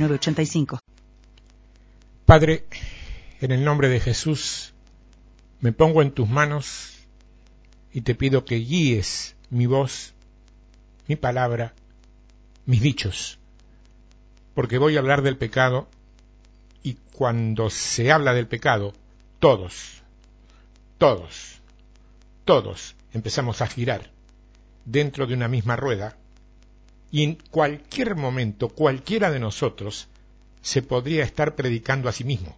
906985. Padre, en el nombre de Jesús, me pongo en tus manos y te pido que guíes mi voz, mi palabra, mis dichos, porque voy a hablar del pecado y cuando se habla del pecado, todos, todos, todos empezamos a girar dentro de una misma rueda y en cualquier momento cualquiera de nosotros se podría estar predicando a sí mismo.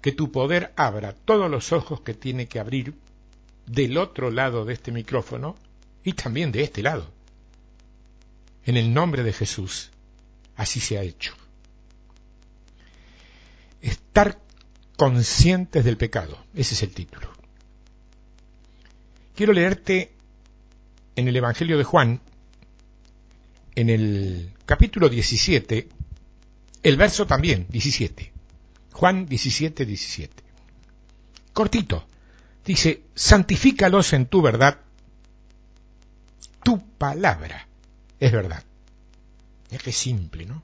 Que tu poder abra todos los ojos que tiene que abrir del otro lado de este micrófono y también de este lado. En el nombre de Jesús, así se ha hecho. Estar conscientes del pecado, ese es el título. Quiero leerte en el Evangelio de Juan, en el capítulo 17, el verso también, 17. Juan 17, 17. Cortito. Dice, santifícalos en tu verdad. Tu palabra es verdad. Es que simple, ¿no?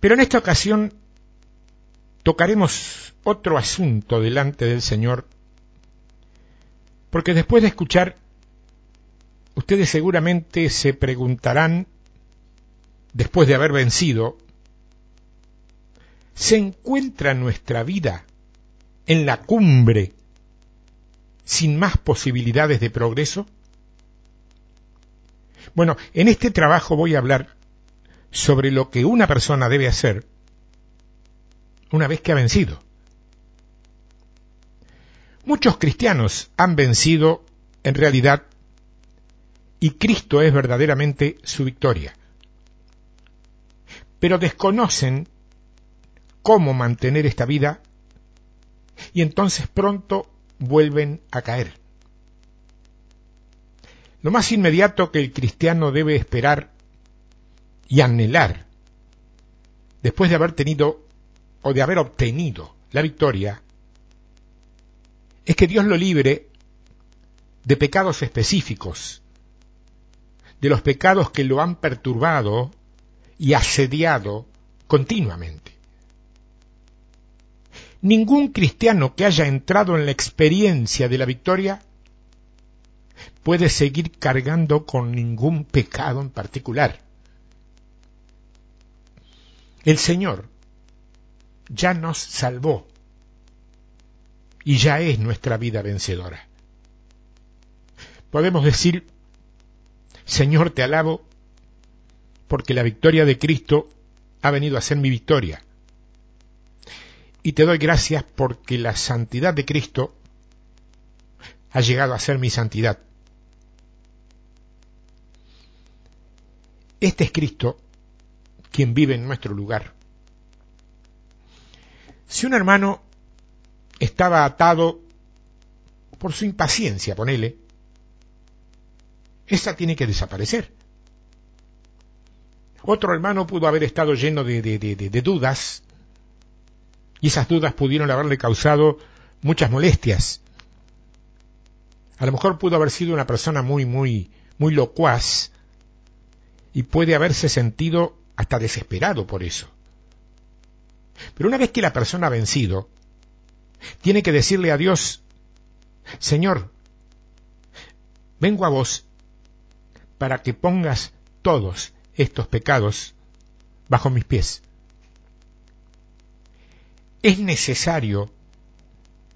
Pero en esta ocasión tocaremos otro asunto delante del Señor, porque después de escuchar, ustedes seguramente se preguntarán, después de haber vencido, ¿se encuentra nuestra vida en la cumbre sin más posibilidades de progreso? Bueno, en este trabajo voy a hablar sobre lo que una persona debe hacer una vez que ha vencido. Muchos cristianos han vencido en realidad y Cristo es verdaderamente su victoria. Pero desconocen cómo mantener esta vida y entonces pronto vuelven a caer. Lo más inmediato que el cristiano debe esperar y anhelar, después de haber tenido o de haber obtenido la victoria, es que Dios lo libre de pecados específicos, de los pecados que lo han perturbado y asediado continuamente. Ningún cristiano que haya entrado en la experiencia de la victoria puede seguir cargando con ningún pecado en particular. El Señor ya nos salvó y ya es nuestra vida vencedora. Podemos decir, Señor, te alabo porque la victoria de Cristo ha venido a ser mi victoria. Y te doy gracias porque la santidad de Cristo ha llegado a ser mi santidad. Este es Cristo quien vive en nuestro lugar. Si un hermano estaba atado por su impaciencia, ponele, esa tiene que desaparecer. Otro hermano pudo haber estado lleno de, de, de, dudas y esas dudas pudieron haberle causado muchas molestias. A lo mejor pudo haber sido una persona muy, muy, muy locuaz y puede haberse sentido hasta desesperado por eso. Pero una vez que la persona ha vencido, tiene que decirle a Dios, Señor, vengo a vos para que pongas todos estos pecados bajo mis pies. Es necesario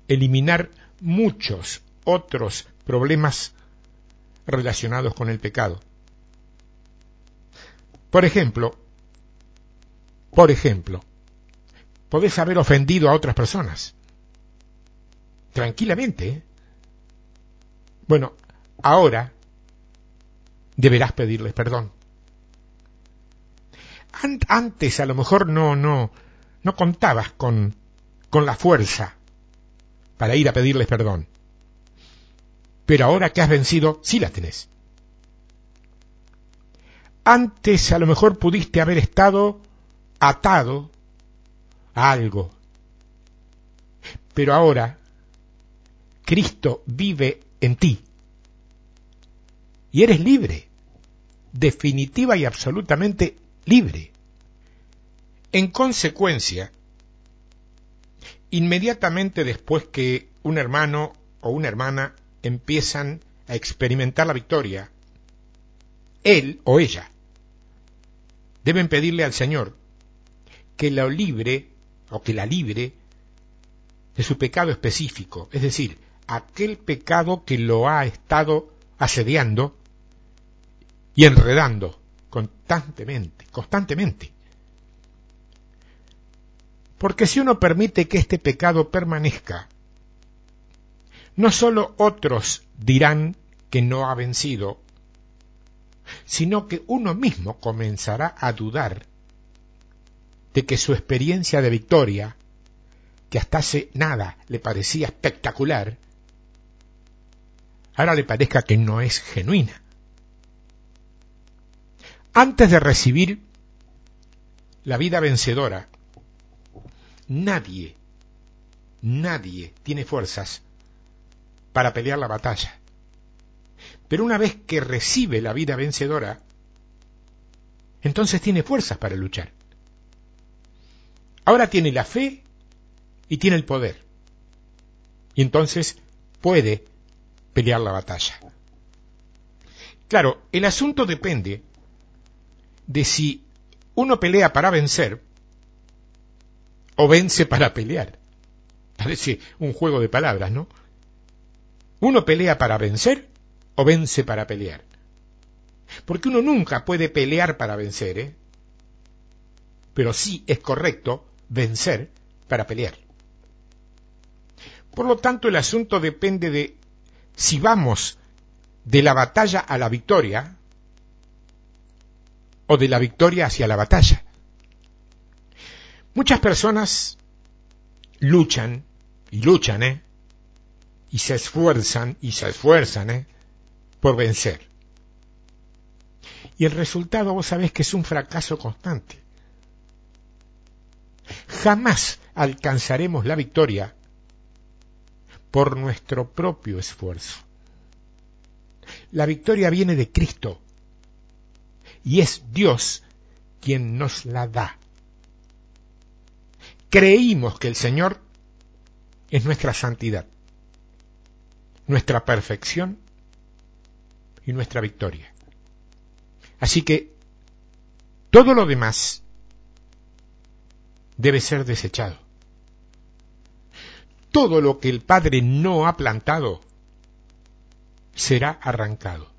eliminar muchos otros problemas relacionados con el pecado. Por ejemplo, por ejemplo, podés haber ofendido a otras personas. Tranquilamente. Bueno, ahora deberás pedirles perdón. antes a lo mejor no, no, no contabas con, con la fuerza para ir a pedirles perdón. Pero ahora que has vencido, sí la tenés. Antes a lo mejor pudiste haber estado atado a algo. Pero ahora Cristo vive en ti. Y eres libre, definitiva y absolutamente libre. En consecuencia, inmediatamente después que un hermano o una hermana empiezan a experimentar la victoria, él o ella deben pedirle al Señor que la libre o que la libre de su pecado específico, es decir, aquel pecado que lo ha estado asediando y enredando constantemente, constantemente. Porque si uno permite que este pecado permanezca, no sólo otros dirán que no ha vencido, sino que uno mismo comenzará a dudar de que su experiencia de victoria, que hasta hace nada le parecía espectacular, ahora le parezca que no es genuina. Antes de recibir la vida vencedora, nadie, nadie tiene fuerzas para pelear la batalla. Pero una vez que recibe la vida vencedora, entonces tiene fuerzas para luchar. Ahora tiene la fe y tiene el poder. Y entonces puede pelear la batalla. Claro, el asunto depende de si uno pelea para vencer o vence para pelear. Parece un juego de palabras, ¿no? Uno pelea para vencer o vence para pelear. Porque uno nunca puede pelear para vencer, ¿eh? Pero sí es correcto vencer para pelear. Por lo tanto, el asunto depende de si vamos de la batalla a la victoria o de la victoria hacia la batalla. Muchas personas luchan y luchan, ¿eh? Y se esfuerzan y se esfuerzan, ¿eh? Por vencer. Y el resultado vos sabés que es un fracaso constante. Jamás alcanzaremos la victoria por nuestro propio esfuerzo. La victoria viene de Cristo y es Dios quien nos la da. Creímos que el Señor es nuestra santidad, nuestra perfección y nuestra victoria. Así que todo lo demás debe ser desechado todo lo que el Padre no ha plantado será arrancado.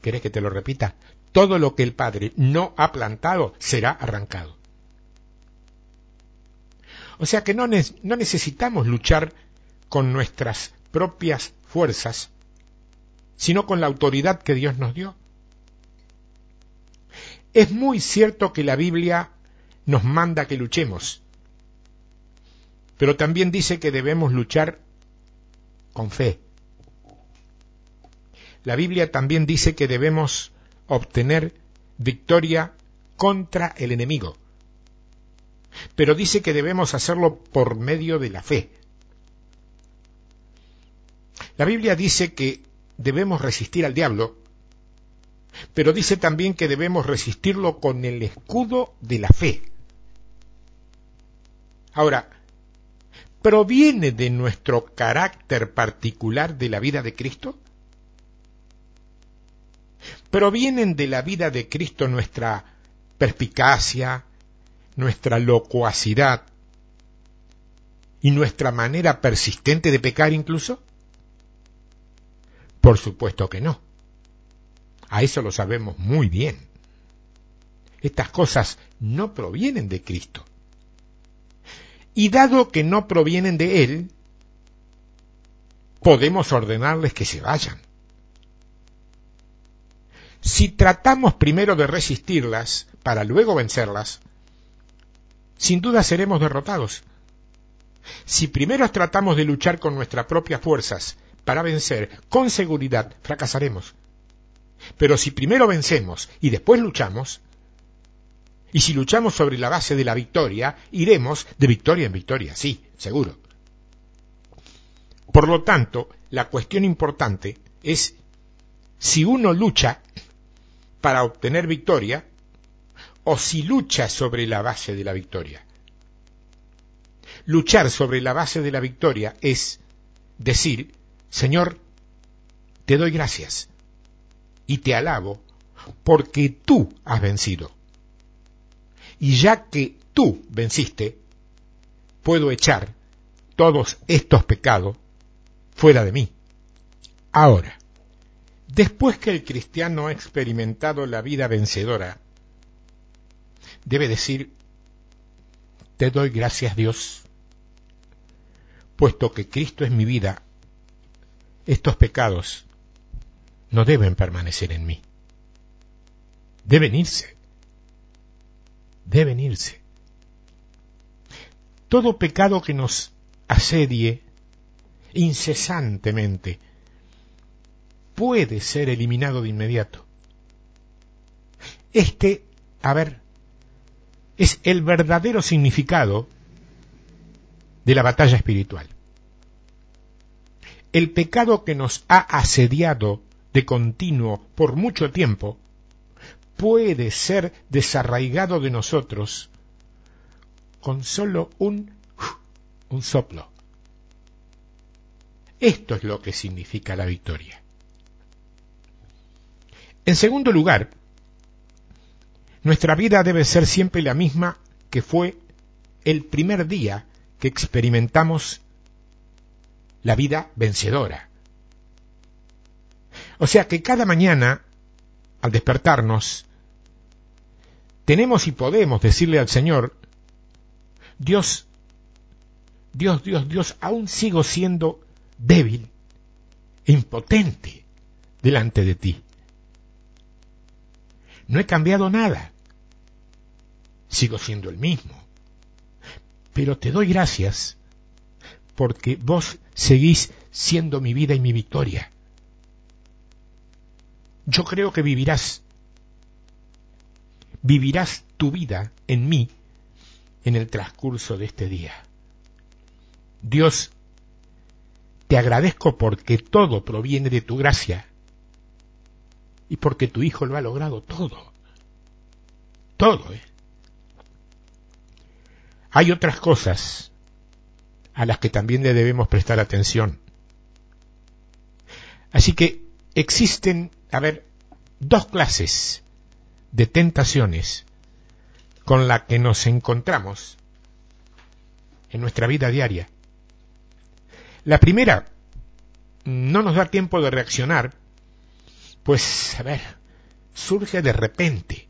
¿Querés que te lo repita? Todo lo que el Padre no ha plantado será arrancado. O sea que no, no necesitamos luchar con nuestras propias fuerzas, sino con la autoridad que Dios nos dio. Es muy cierto que la Biblia nos manda que luchemos, pero también dice que debemos luchar con fe. La Biblia también dice que debemos obtener victoria contra el enemigo. Pero dice que debemos hacerlo por medio de la fe. La Biblia dice que debemos resistir al diablo, pero dice también que debemos resistirlo con el escudo de la fe. Ahora, proviene de nuestro carácter particular de la vida de Cristo? ¿Provienen de la vida de Cristo nuestra perspicacia, nuestra locuacidad y nuestra manera persistente de pecar incluso? Por supuesto que no. A eso lo sabemos muy bien. Estas cosas no provienen de Cristo. Y dado que no provienen de Él, podemos ordenarles que se vayan. Si tratamos primero de resistirlas para luego vencerlas, sin duda seremos derrotados. Si primero tratamos de luchar con nuestras propias fuerzas para vencer, con seguridad fracasaremos. Pero si primero vencemos y después luchamos, y si luchamos sobre la base de la victoria, iremos de victoria en victoria, sí, seguro. Por lo tanto, la cuestión importante es si uno lucha para obtener victoria o si lucha sobre la base de la victoria. Luchar sobre la base de la victoria es decir, Señor, te doy gracias y te alabo porque tú has vencido. Y ya que tú venciste, puedo echar todos estos pecados fuera de mí. Ahora, después que el cristiano ha experimentado la vida vencedora, debe decir, te doy gracias Dios, puesto que Cristo es mi vida, estos pecados no deben permanecer en mí. Deben irse. Deben irse. Todo pecado que nos asedie incesantemente puede ser eliminado de inmediato. Este, a ver, es el verdadero significado de la batalla espiritual. El pecado que nos ha asediado de continuo por mucho tiempo puede ser desarraigado de nosotros con solo un, un soplo. Esto es lo que significa la victoria. En segundo lugar, nuestra vida debe ser siempre la misma que fue el primer día que experimentamos la vida vencedora. O sea que cada mañana, al despertarnos, tenemos y podemos decirle al Señor, Dios, Dios, Dios, Dios, aún sigo siendo débil e impotente delante de ti. No he cambiado nada. Sigo siendo el mismo. Pero te doy gracias porque vos seguís siendo mi vida y mi victoria. Yo creo que vivirás, vivirás tu vida en mí en el transcurso de este día. Dios, te agradezco porque todo proviene de tu gracia y porque tu Hijo lo ha logrado todo. Todo, ¿eh? Hay otras cosas a las que también le debemos prestar atención. Así que existen, a ver, dos clases de tentaciones con las que nos encontramos en nuestra vida diaria. La primera no nos da tiempo de reaccionar pues, a ver, surge de repente,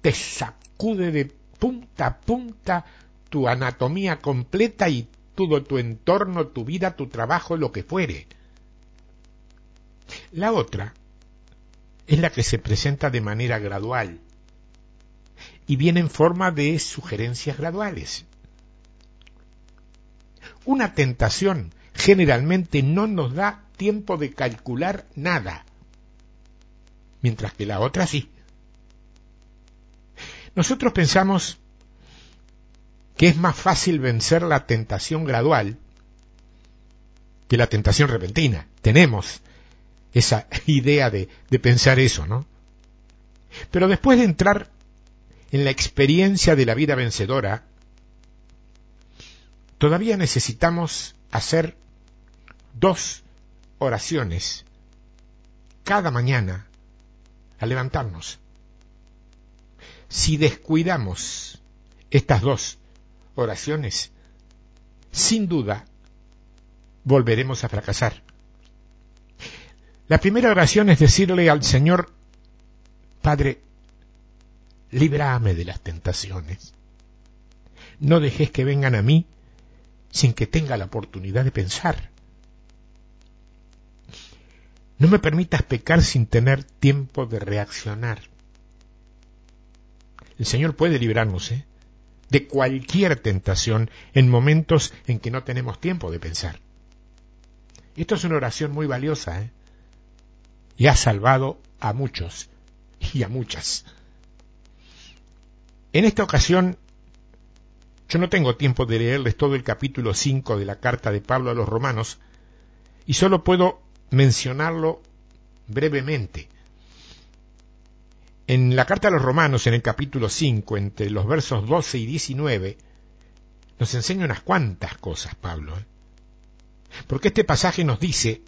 te sacude de punta a punta tu anatomía completa y todo tu entorno, tu vida, tu trabajo, lo que fuere. La otra es la que se presenta de manera gradual y viene en forma de sugerencias graduales. Una tentación generalmente no nos da tiempo de calcular nada, mientras que la otra sí. Nosotros pensamos que es más fácil vencer la tentación gradual que la tentación repentina. Tenemos esa idea de, pensar eso, ¿no? Pero después de entrar en la experiencia de la vida vencedora, todavía necesitamos hacer dos oraciones cada mañana al levantarnos. Si descuidamos estas dos oraciones, sin duda volveremos a fracasar. La primera oración es decirle al Señor, Padre, líbrame de las tentaciones. No dejes que vengan a mí sin que tenga la oportunidad de pensar. No me permitas pecar sin tener tiempo de reaccionar. El Señor puede librarnos ¿eh? de cualquier tentación en momentos en que no tenemos tiempo de pensar. Esto es una oración muy valiosa ¿eh? Y ha salvado a muchos y a muchas. En esta ocasión, yo no tengo tiempo de leerles todo el capítulo 5 de la carta de Pablo a los romanos y solo puedo mencionarlo brevemente. En la carta a los romanos, en el capítulo 5, entre los versos 12 y 19, nos enseña unas cuantas cosas, Pablo. ¿eh? Porque este pasaje nos dice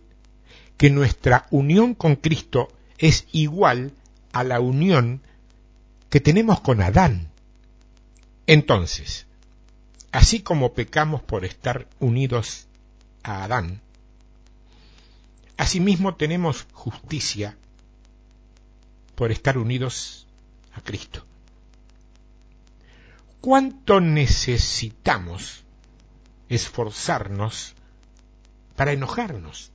que nuestra unión con Cristo es igual a la unión que tenemos con Adán. Entonces, así como pecamos por estar unidos a Adán, asimismo tenemos justicia por estar unidos a Cristo. ¿Cuánto necesitamos esforzarnos para enojarnos?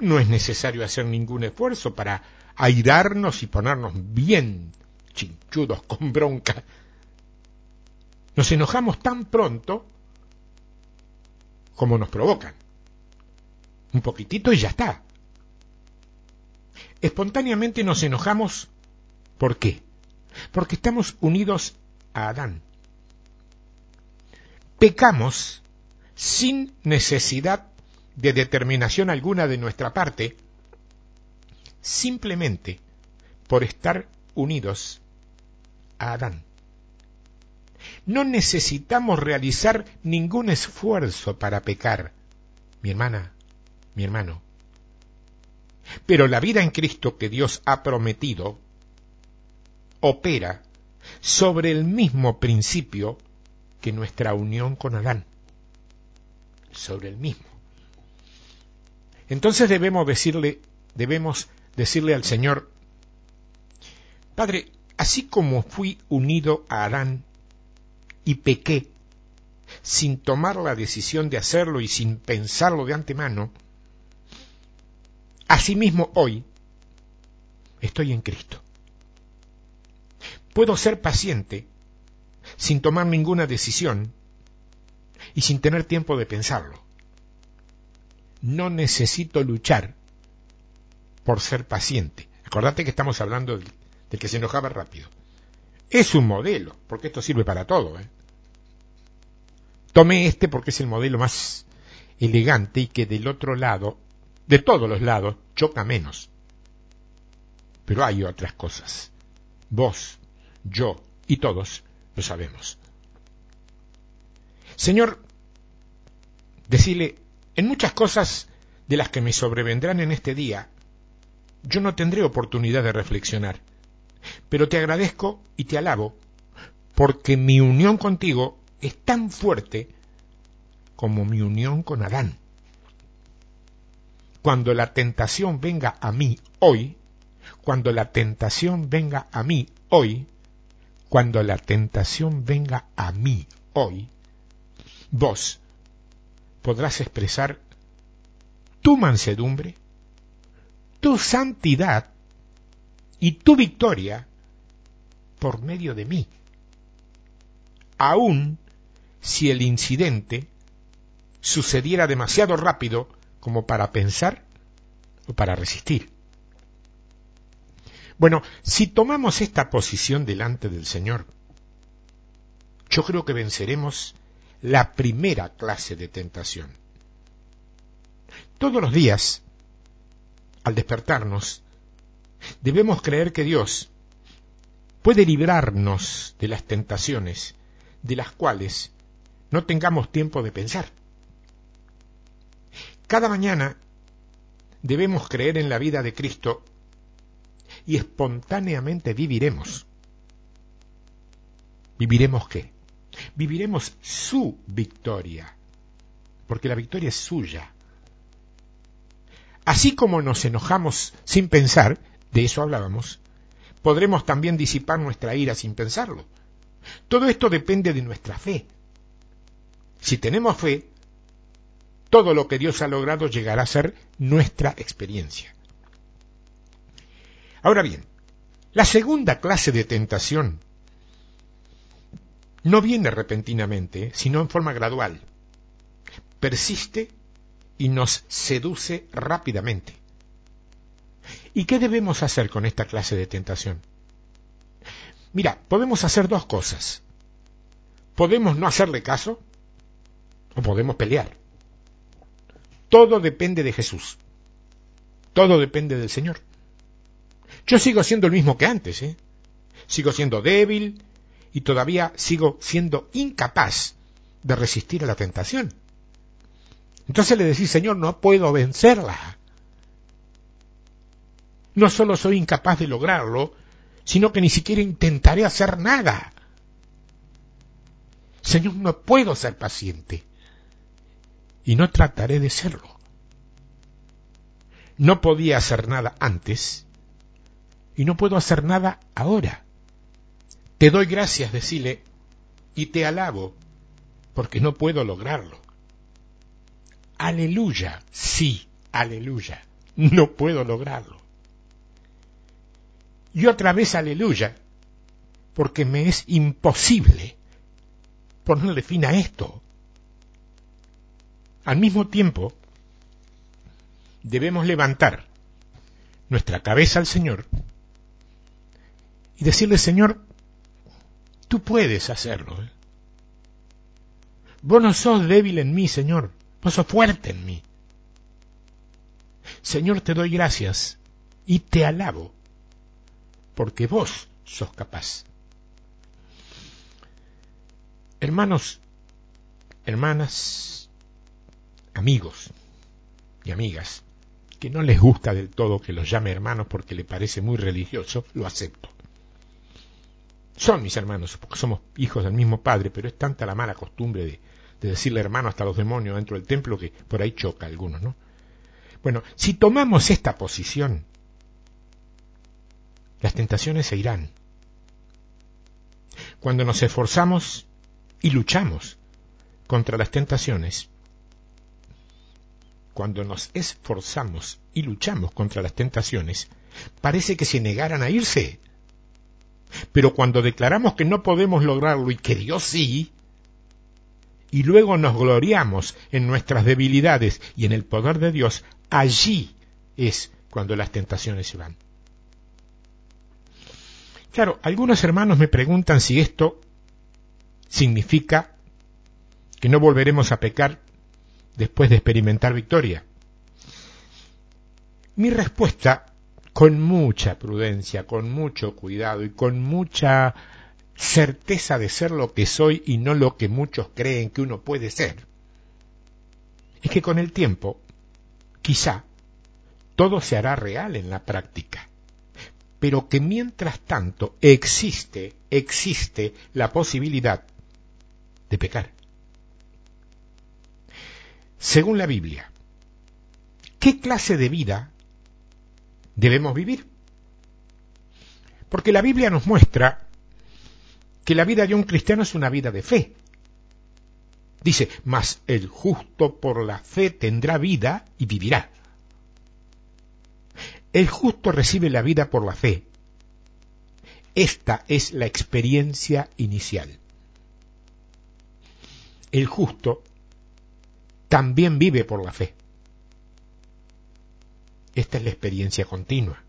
No es necesario hacer ningún esfuerzo para airarnos y ponernos bien chinchudos con bronca. Nos enojamos tan pronto como nos provocan. Un poquitito y ya está. Espontáneamente nos enojamos. ¿Por qué? Porque estamos unidos a Adán. Pecamos sin necesidad de determinación alguna de nuestra parte, simplemente por estar unidos a Adán. No necesitamos realizar ningún esfuerzo para pecar, mi hermana, mi hermano. Pero la vida en Cristo que Dios ha prometido opera sobre el mismo principio que nuestra unión con Adán. Sobre el mismo. Entonces debemos decirle, debemos decirle al Señor, Padre, así como fui unido a Adán y pequé, sin tomar la decisión de hacerlo y sin pensarlo de antemano, asimismo hoy estoy en Cristo. Puedo ser paciente sin tomar ninguna decisión y sin tener tiempo de pensarlo. No necesito luchar por ser paciente. Acordate que estamos hablando del que se enojaba rápido. Es un modelo, porque esto sirve para todo. ¿eh? Tomé este porque es el modelo más elegante y que del otro lado, de todos los lados, choca menos. Pero hay otras cosas. Vos, yo y todos lo sabemos. Señor, decirle, en muchas cosas de las que me sobrevendrán en este día, yo no tendré oportunidad de reflexionar. Pero te agradezco y te alabo porque mi unión contigo es tan fuerte como mi unión con Adán. Cuando la tentación venga a mí hoy, cuando la tentación venga a mí hoy, cuando la tentación venga a mí hoy, vos podrás expresar tu mansedumbre, tu santidad y tu victoria por medio de mí. Aun si el incidente sucediera demasiado rápido como para pensar o para resistir. Bueno, si tomamos esta posición delante del Señor, yo creo que venceremos la primera clase de tentación. Todos los días, al despertarnos, Debemos creer que Dios puede librarnos de las tentaciones de las cuales no tengamos tiempo de pensar. Cada mañana debemos creer en la vida de Cristo y espontáneamente viviremos. ¿Viviremos qué? Viviremos su victoria, porque la victoria es suya. Así como nos enojamos sin pensar, de eso hablábamos, podremos también disipar nuestra ira sin pensarlo. Todo esto depende de nuestra fe. Si tenemos fe, todo lo que Dios ha logrado llegará a ser nuestra experiencia. Ahora bien, la segunda clase de tentación no viene repentinamente, sino en forma gradual. Persiste y nos seduce rápidamente. ¿Y qué debemos hacer con esta clase de tentación? Mira, podemos hacer dos cosas. Podemos no hacerle caso o podemos pelear. Todo depende de Jesús. Todo depende del Señor. Yo sigo siendo el mismo que antes, ¿eh? Sigo siendo débil y todavía sigo siendo incapaz de resistir a la tentación. Entonces le decís, Señor, no puedo vencerla. No solo soy incapaz de lograrlo, sino que ni siquiera intentaré hacer nada. Señor, no puedo ser paciente y no trataré de serlo. No podía hacer nada antes y no puedo hacer nada ahora. Te doy gracias, decile, y te alabo, porque no puedo lograrlo. Aleluya, sí, aleluya, no puedo lograrlo. Y otra vez aleluya, porque me es imposible ponerle fin a esto. Al mismo tiempo, debemos levantar nuestra cabeza al Señor y decirle, Señor, tú puedes hacerlo. ¿eh? Vos no sos débil en mí, Señor, vos sos fuerte en mí. Señor, te doy gracias y te alabo, porque vos sos capaz. Hermanos, hermanas, amigos y amigas, que no les gusta del todo que los llame hermanos porque le parece muy religioso, lo acepto. Son mis hermanos, porque somos hijos del mismo padre, pero es tanta la mala costumbre de, de decirle hermano hasta los demonios dentro del templo que por ahí choca a algunos, ¿no? Bueno, si tomamos esta posición, las tentaciones se irán. Cuando nos esforzamos y luchamos contra las tentaciones, cuando nos esforzamos y luchamos contra las tentaciones, parece que se negaran a irse. Pero cuando declaramos que no podemos lograrlo y que Dios sí, y luego nos gloriamos en nuestras debilidades y en el poder de Dios, allí es cuando las tentaciones se van. Claro, algunos hermanos me preguntan si esto significa que no volveremos a pecar después de experimentar victoria? Mi respuesta, con mucha prudencia, con mucho cuidado y con mucha certeza de ser lo que soy y no lo que muchos creen que uno puede ser, es que con el tiempo, quizá, todo se hará real en la práctica, pero que mientras tanto existe, existe la posibilidad de pecar. Según la Biblia, ¿qué clase de vida debemos vivir? Porque la Biblia nos muestra que la vida de un cristiano es una vida de fe. Dice, mas el justo por la fe tendrá vida y vivirá. El justo recibe la vida por la fe. Esta es la experiencia inicial. El justo también vive por la fe. Esta es la experiencia continua.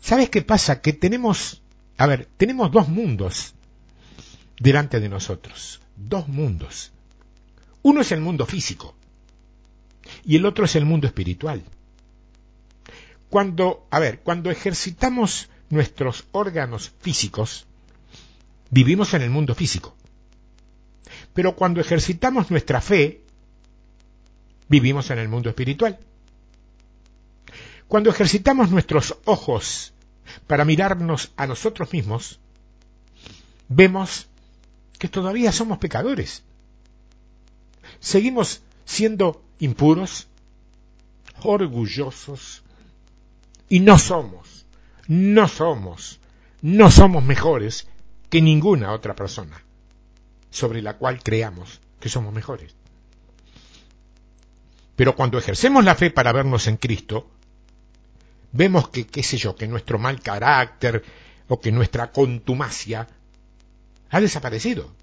¿Sabes qué pasa? Que tenemos, a ver, tenemos dos mundos delante de nosotros. Dos mundos. Uno es el mundo físico y el otro es el mundo espiritual. Cuando, a ver, cuando ejercitamos nuestros órganos físicos, vivimos en el mundo físico. Pero cuando ejercitamos nuestra fe, vivimos en el mundo espiritual. Cuando ejercitamos nuestros ojos para mirarnos a nosotros mismos, vemos que todavía somos pecadores. Seguimos siendo impuros, orgullosos, y no somos, no somos, no somos mejores que ninguna otra persona sobre la cual creamos que somos mejores. Pero cuando ejercemos la fe para vernos en Cristo, vemos que, qué sé yo, que nuestro mal carácter o que nuestra contumacia ha desaparecido.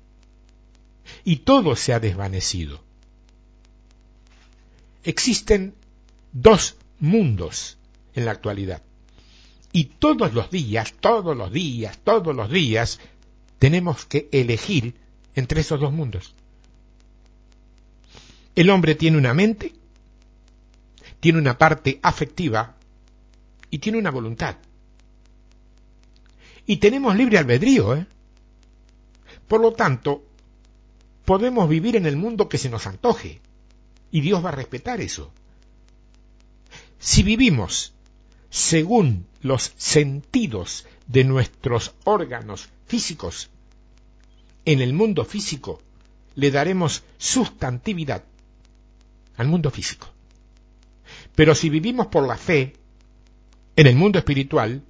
Y todo se ha desvanecido. Existen dos mundos en la actualidad. Y todos los días, todos los días, todos los días, tenemos que elegir entre esos dos mundos. El hombre tiene una mente, tiene una parte afectiva y tiene una voluntad. Y tenemos libre albedrío, ¿eh? Por lo tanto, podemos vivir en el mundo que se nos antoje. Y Dios va a respetar eso. Si vivimos según los sentidos de nuestros órganos físicos, en el mundo físico le daremos sustantividad al mundo físico. Pero si vivimos por la fe, en el mundo espiritual,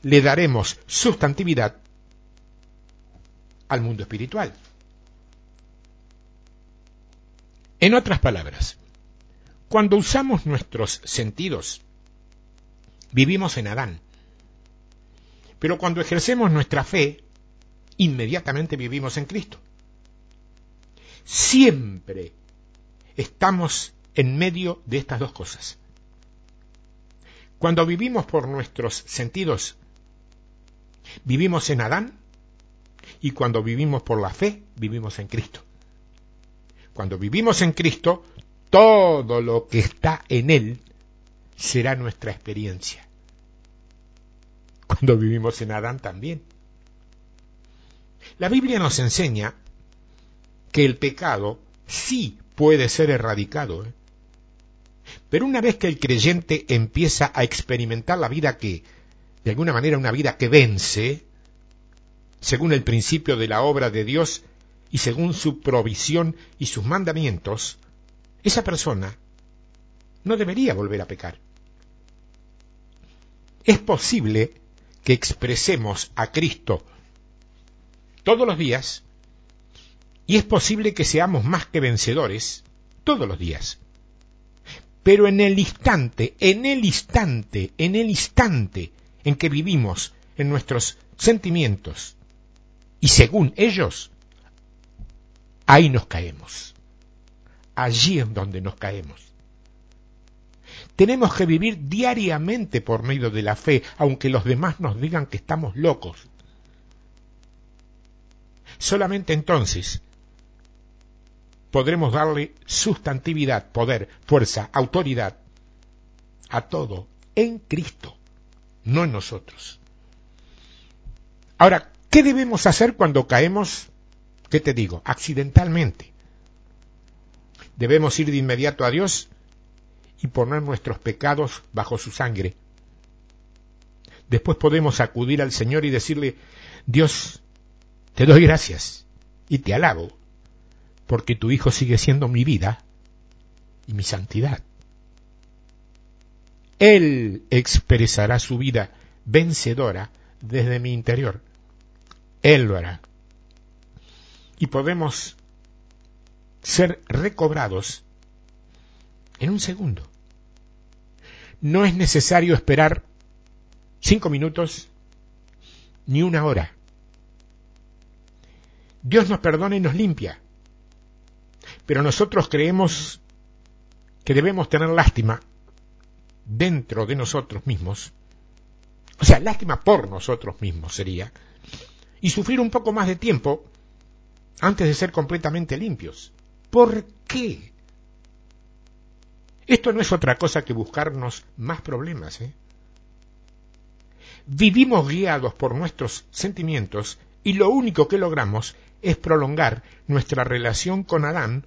le daremos sustantividad al mundo espiritual. En otras palabras, cuando usamos nuestros sentidos, vivimos en Adán. Pero cuando ejercemos nuestra fe, inmediatamente vivimos en Cristo. Siempre estamos en medio de estas dos cosas. Cuando vivimos por nuestros sentidos, vivimos en Adán y cuando vivimos por la fe, vivimos en Cristo. Cuando vivimos en Cristo, todo lo que está en Él será nuestra experiencia. Cuando vivimos en Adán también. La Biblia nos enseña que el pecado sí puede ser erradicado. ¿eh? Pero una vez que el creyente empieza a experimentar la vida que, de alguna manera, una vida que vence, según el principio de la obra de Dios y según su provisión y sus mandamientos, esa persona no debería volver a pecar. Es posible que expresemos a Cristo todos los días y es posible que seamos más que vencedores todos los días. Pero en el instante, en el instante, en el instante en que vivimos en nuestros sentimientos y según ellos, ahí nos caemos. Allí es donde nos caemos. Tenemos que vivir diariamente por medio de la fe, aunque los demás nos digan que estamos locos. Solamente entonces podremos darle sustantividad, poder, fuerza, autoridad a todo en Cristo, no en nosotros. Ahora, ¿qué debemos hacer cuando caemos, qué te digo, accidentalmente? Debemos ir de inmediato a Dios y poner nuestros pecados bajo su sangre. Después podemos acudir al Señor y decirle, Dios, te doy gracias y te alabo, porque tu Hijo sigue siendo mi vida y mi santidad. Él expresará su vida vencedora desde mi interior. Él lo hará. Y podemos ser recobrados en un segundo. No es necesario esperar cinco minutos ni una hora. Dios nos perdona y nos limpia. Pero nosotros creemos que debemos tener lástima dentro de nosotros mismos, o sea, lástima por nosotros mismos sería, y sufrir un poco más de tiempo antes de ser completamente limpios. ¿Por qué? Esto no es otra cosa que buscarnos más problemas. ¿eh? Vivimos guiados por nuestros sentimientos y lo único que logramos es prolongar nuestra relación con Adán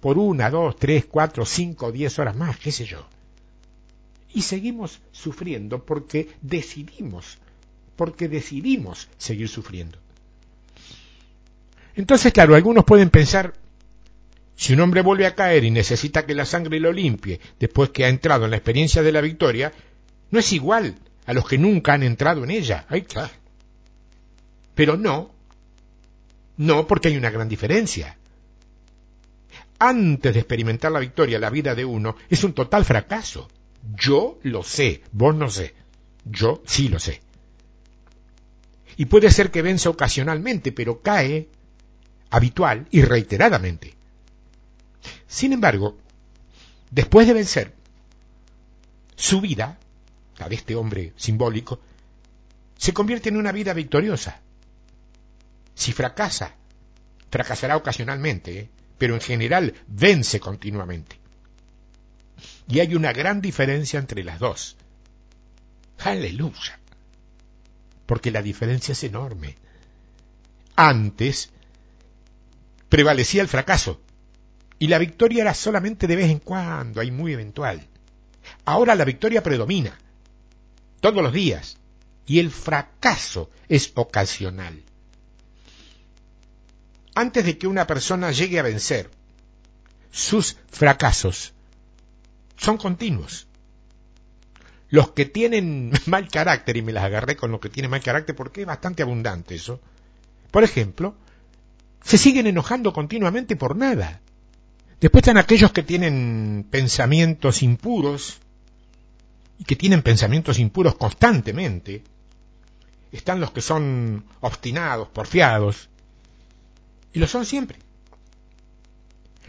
por una, dos, tres, cuatro, cinco, diez horas más, qué sé yo. Y seguimos sufriendo porque decidimos, porque decidimos seguir sufriendo. Entonces, claro, algunos pueden pensar, si un hombre vuelve a caer y necesita que la sangre lo limpie después que ha entrado en la experiencia de la victoria, no es igual a los que nunca han entrado en ella. Ay, claro. Pero no, no porque hay una gran diferencia. Antes de experimentar la victoria, la vida de uno es un total fracaso. Yo lo sé, vos no sé. Yo sí lo sé. Y puede ser que venza ocasionalmente, pero cae habitual y reiteradamente. Sin embargo, después de vencer, su vida, la de este hombre simbólico, se convierte en una vida victoriosa. Si fracasa, fracasará ocasionalmente, ¿eh? Pero en general vence continuamente. Y hay una gran diferencia entre las dos. Aleluya. Porque la diferencia es enorme. Antes prevalecía el fracaso y la victoria era solamente de vez en cuando y muy eventual. Ahora la victoria predomina todos los días y el fracaso es ocasional. Antes de que una persona llegue a vencer, sus fracasos son continuos. Los que tienen mal carácter, y me las agarré con los que tienen mal carácter porque es bastante abundante eso, por ejemplo, se siguen enojando continuamente por nada. Después están aquellos que tienen pensamientos impuros y que tienen pensamientos impuros constantemente. Están los que son obstinados, porfiados, y lo son siempre.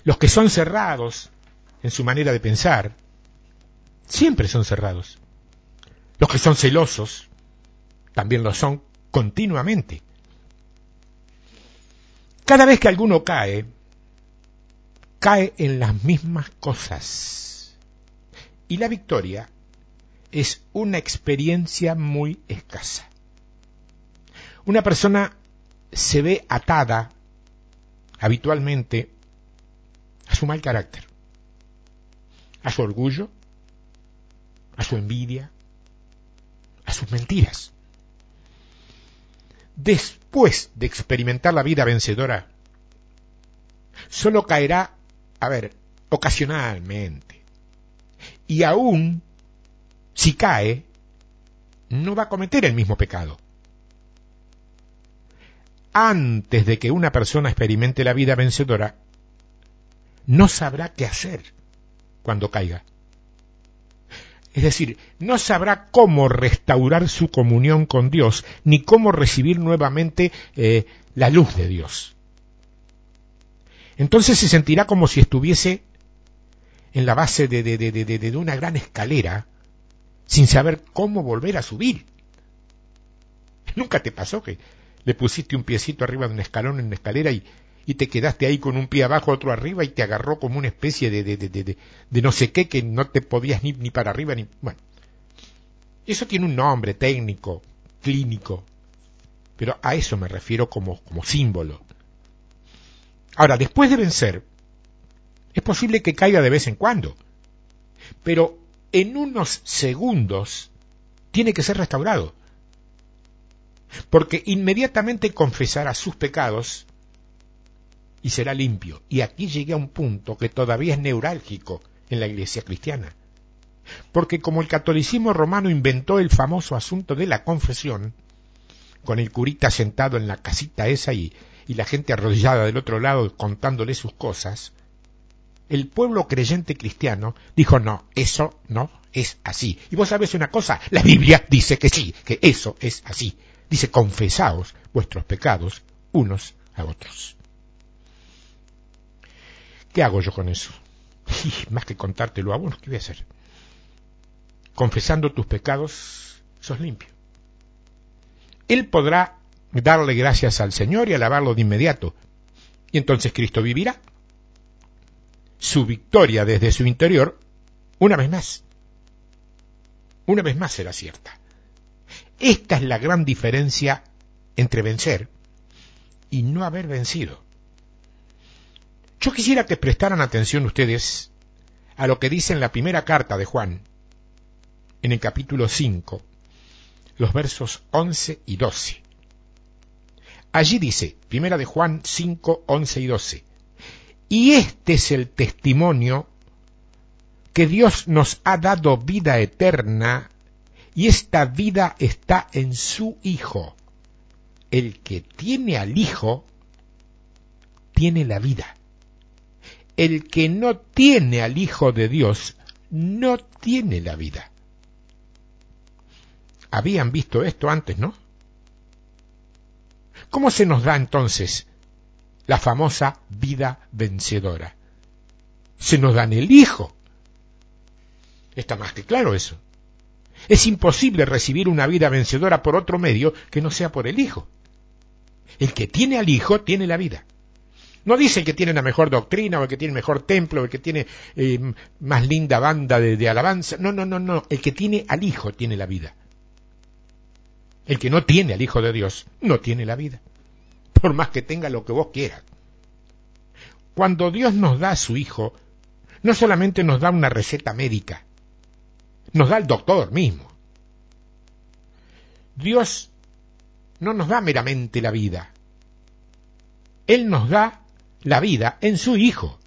Los que son cerrados en su manera de pensar, siempre son cerrados. Los que son celosos, también lo son continuamente. Cada vez que alguno cae, cae en las mismas cosas. Y la victoria es una experiencia muy escasa. Una persona se ve atada habitualmente a su mal carácter, a su orgullo, a su envidia, a sus mentiras. Después de experimentar la vida vencedora, solo caerá, a ver, ocasionalmente. Y aún si cae, no va a cometer el mismo pecado. Antes de que una persona experimente la vida vencedora, no sabrá qué hacer cuando caiga. Es decir, no sabrá cómo restaurar su comunión con Dios, ni cómo recibir nuevamente eh, la luz de Dios. Entonces se sentirá como si estuviese en la base de, de, de, de, una gran escalera, sin saber cómo volver a subir. ¿Nunca te pasó que le pusiste un piecito arriba de un escalón en una escalera y, y te quedaste ahí con un pie abajo, otro arriba y te agarró como una especie de, de, de, de, de no sé qué que no te podías ni, ni para arriba ni... Bueno, eso tiene un nombre técnico, clínico, pero a eso me refiero como, como símbolo. Ahora, después de vencer, es posible que caiga de vez en cuando, pero en unos segundos tiene que ser restaurado, porque inmediatamente confesará sus pecados y será limpio. Y aquí llegué a un punto que todavía es neurálgico en la iglesia cristiana. Porque como el catolicismo romano inventó el famoso asunto de la confesión, con el curita sentado en la casita esa y, y la gente arrodillada del otro lado contándole sus cosas, el pueblo creyente cristiano dijo no, eso no es así. Y vos sabés una cosa, la Biblia dice que sí, que eso es así. Dice confesaos vuestros pecados unos a otros. ¿Qué hago yo con eso? Más que contártelo a vos, ¿qué voy a hacer? Confesando tus pecados, sos limpio. Él podrá darle gracias al Señor y alabarlo de inmediato. Y entonces Cristo vivirá. Su victoria desde su interior, una vez más. Una vez más será cierta. Esta es la gran diferencia entre vencer y no haber vencido. Yo quisiera que prestaran atención ustedes a lo que dice en la primera carta de Juan, en el capítulo 5, los versos 11 y 12. Allí dice, primera de Juan 5, 11 y 12, y este es el testimonio que Dios nos ha dado vida eterna, y esta vida está en su Hijo. El que tiene al Hijo, tiene la vida. el que no tiene al Hijo de Dios no tiene la vida. Habían visto esto antes, ¿no? ¿Cómo se nos da entonces la famosa vida vencedora? Se nos da en el Hijo. Está más que claro eso. Es imposible recibir una vida vencedora por otro medio que no sea por el Hijo. El que tiene al Hijo tiene la vida. No dice el que tiene la mejor doctrina o el que tiene mejor templo o el que tiene eh, más linda banda de, de alabanza. No, no, no, no. El que tiene al Hijo tiene la vida. El que no tiene al Hijo de Dios no tiene la vida. Por más que tenga lo que vos quieras. Cuando Dios nos da a su Hijo, no solamente nos da una receta médica, nos da el doctor mismo. Dios no nos da meramente la vida. Él nos da la vida en su Hijo.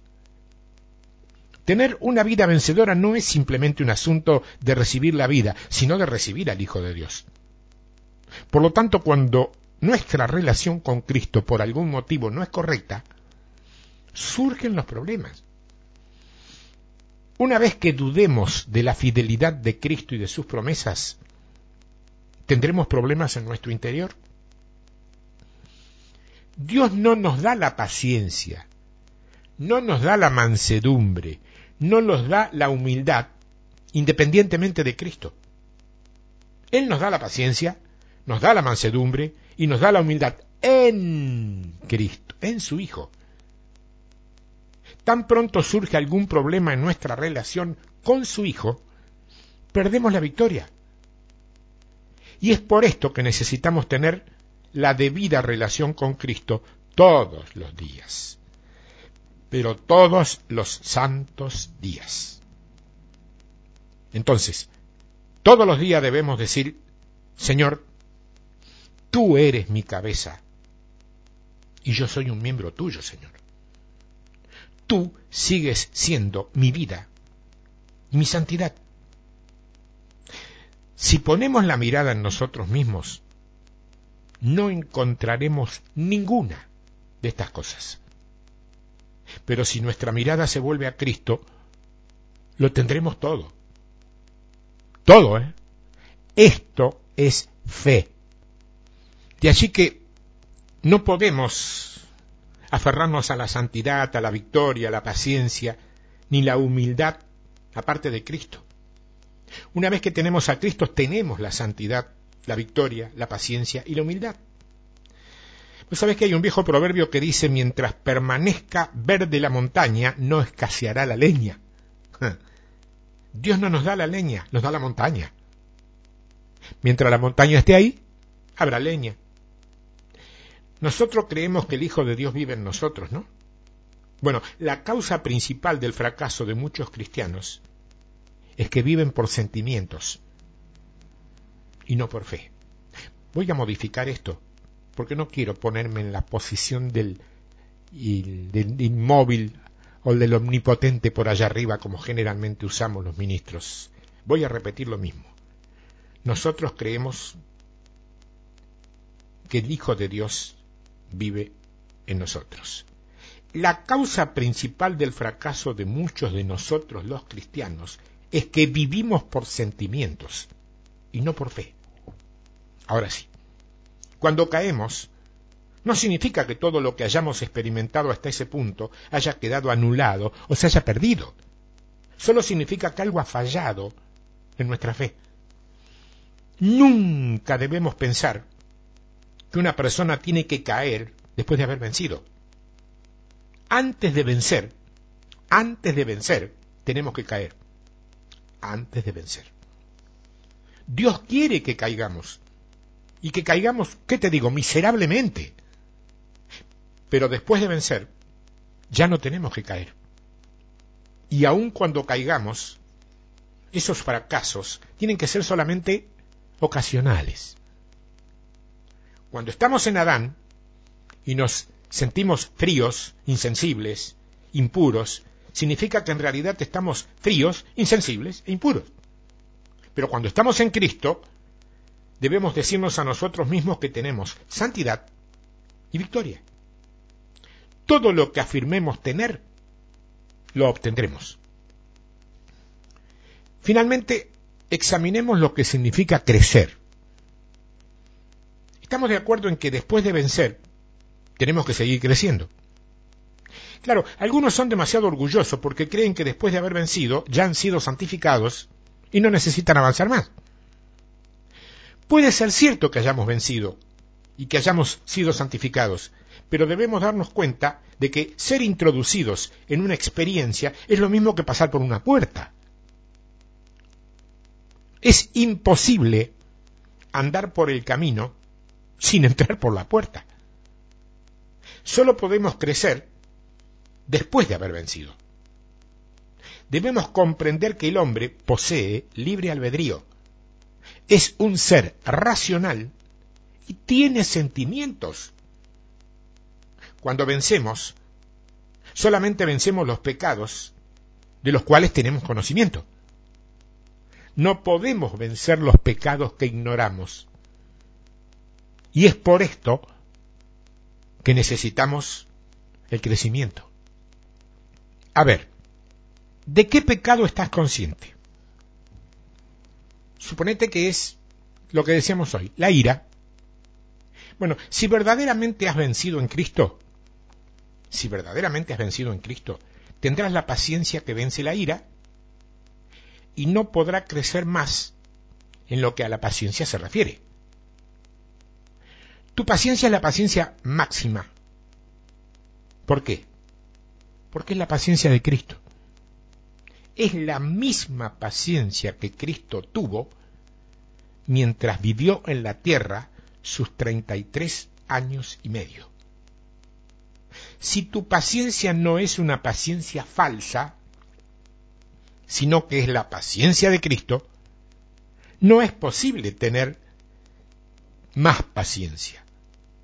Tener una vida vencedora no es simplemente un asunto de recibir la vida, sino de recibir al Hijo de Dios. Por lo tanto, cuando nuestra relación con Cristo por algún motivo no es correcta, surgen los problemas. Una vez que dudemos de la fidelidad de Cristo y de sus promesas, tendremos problemas en nuestro interior. Dios no nos da la paciencia, no nos da la mansedumbre, no nos da la humildad, independientemente de Cristo. Él nos da la paciencia, nos da la mansedumbre y nos da la humildad en Cristo, en su Hijo. Tan pronto surge algún problema en nuestra relación con su Hijo, perdemos la victoria. Y es por esto que necesitamos tener la debida relación con Cristo todos los días, pero todos los santos días. Entonces, todos los días debemos decir, Señor, tú eres mi cabeza y yo soy un miembro tuyo, Señor. Tú sigues siendo mi vida, mi santidad. Si ponemos la mirada en nosotros mismos, no encontraremos ninguna de estas cosas. Pero si nuestra mirada se vuelve a Cristo, lo tendremos todo. Todo, ¿eh? Esto es fe. De allí que no podemos aferrarnos a la santidad, a la victoria, a la paciencia, ni la humildad aparte de Cristo. Una vez que tenemos a Cristo, tenemos la santidad, la victoria, la paciencia y la humildad. Pues sabes que hay un viejo proverbio que dice, mientras permanezca verde la montaña, no escaseará la leña. Dios no nos da la leña, nos da la montaña. Mientras la montaña esté ahí, habrá leña. Nosotros creemos que el Hijo de Dios vive en nosotros, ¿no? Bueno, la causa principal del fracaso de muchos cristianos es que viven por sentimientos y no por fe. Voy a modificar esto, porque no quiero ponerme en la posición del, del inmóvil o del omnipotente por allá arriba como generalmente usamos los ministros. Voy a repetir lo mismo. Nosotros creemos que el Hijo de Dios vive en nosotros. La causa principal del fracaso de muchos de nosotros los cristianos es que vivimos por sentimientos y no por fe. Ahora sí, cuando caemos, no significa que todo lo que hayamos experimentado hasta ese punto haya quedado anulado o se haya perdido. Solo significa que algo ha fallado en nuestra fe. Nunca debemos pensar que una persona tiene que caer después de haber vencido. Antes de vencer, antes de vencer, tenemos que caer. Antes de vencer. Dios quiere que caigamos. Y que caigamos, ¿qué te digo? Miserablemente. Pero después de vencer, ya no tenemos que caer. Y aun cuando caigamos, esos fracasos tienen que ser solamente ocasionales. Cuando estamos en Adán y nos sentimos fríos, insensibles, impuros, significa que en realidad estamos fríos, insensibles e impuros. Pero cuando estamos en Cristo, debemos decirnos a nosotros mismos que tenemos santidad y victoria. Todo lo que afirmemos tener, lo obtendremos. Finalmente, examinemos lo que significa crecer. Estamos de acuerdo en que después de vencer, tenemos que seguir creciendo. Claro, algunos son demasiado orgullosos porque creen que después de haber vencido ya han sido santificados y no necesitan avanzar más. Puede ser cierto que hayamos vencido y que hayamos sido santificados, pero debemos darnos cuenta de que ser introducidos en una experiencia es lo mismo que pasar por una puerta. Es imposible andar por el camino sin entrar por la puerta. Solo podemos crecer después de haber vencido. Debemos comprender que el hombre posee libre albedrío. Es un ser racional y tiene sentimientos. Cuando vencemos, solamente vencemos los pecados de los cuales tenemos conocimiento. No podemos vencer los pecados que ignoramos. Y es por esto que necesitamos el crecimiento. A ver, ¿de qué pecado estás consciente? Suponete que es lo que decíamos hoy, la ira. Bueno, si verdaderamente has vencido en Cristo, si verdaderamente has vencido en Cristo, tendrás la paciencia que vence la ira y no podrá crecer más en lo que a la paciencia se refiere. Tu paciencia es la paciencia máxima. ¿Por qué? Porque es la paciencia de Cristo. Es la misma paciencia que Cristo tuvo mientras vivió en la tierra sus 33 años y medio. Si tu paciencia no es una paciencia falsa, sino que es la paciencia de Cristo, no es posible tener más paciencia,